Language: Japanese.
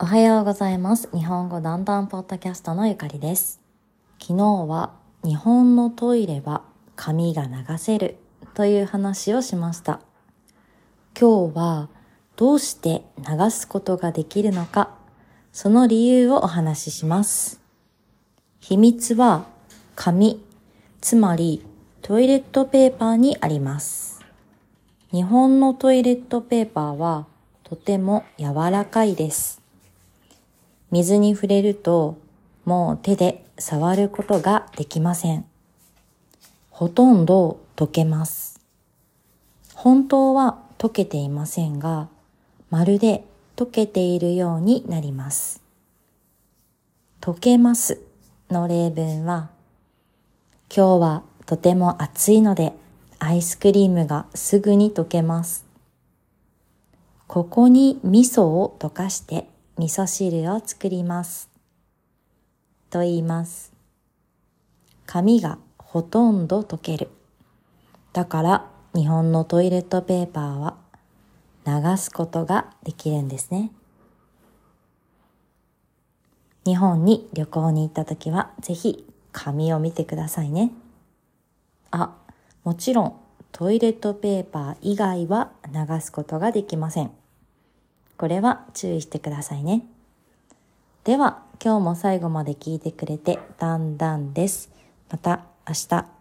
おはようございます。日本語だんだんポッドキャストのゆかりです。昨日は日本のトイレは髪が流せるという話をしました。今日はどうして流すことができるのか、その理由をお話しします。秘密は紙、つまりトイレットペーパーにあります。日本のトイレットペーパーはとても柔らかいです。水に触れるともう手で触ることができません。ほとんど溶けます。本当は溶けていませんが、まるで溶けているようになります。溶けますの例文は、今日はとても暑いのでアイスクリームがすぐに溶けます。ここに味噌を溶かして味噌汁を作ります。と言います。髪がほとんど溶ける。だから日本のトイレットペーパーは流すことができるんですね。日本に旅行に行った時はぜひ紙を見てくださいね。あ、もちろんトイレットペーパー以外は流すことができません。これは注意してくださいね。では、今日も最後まで聞いてくれてだんだんです。また明日。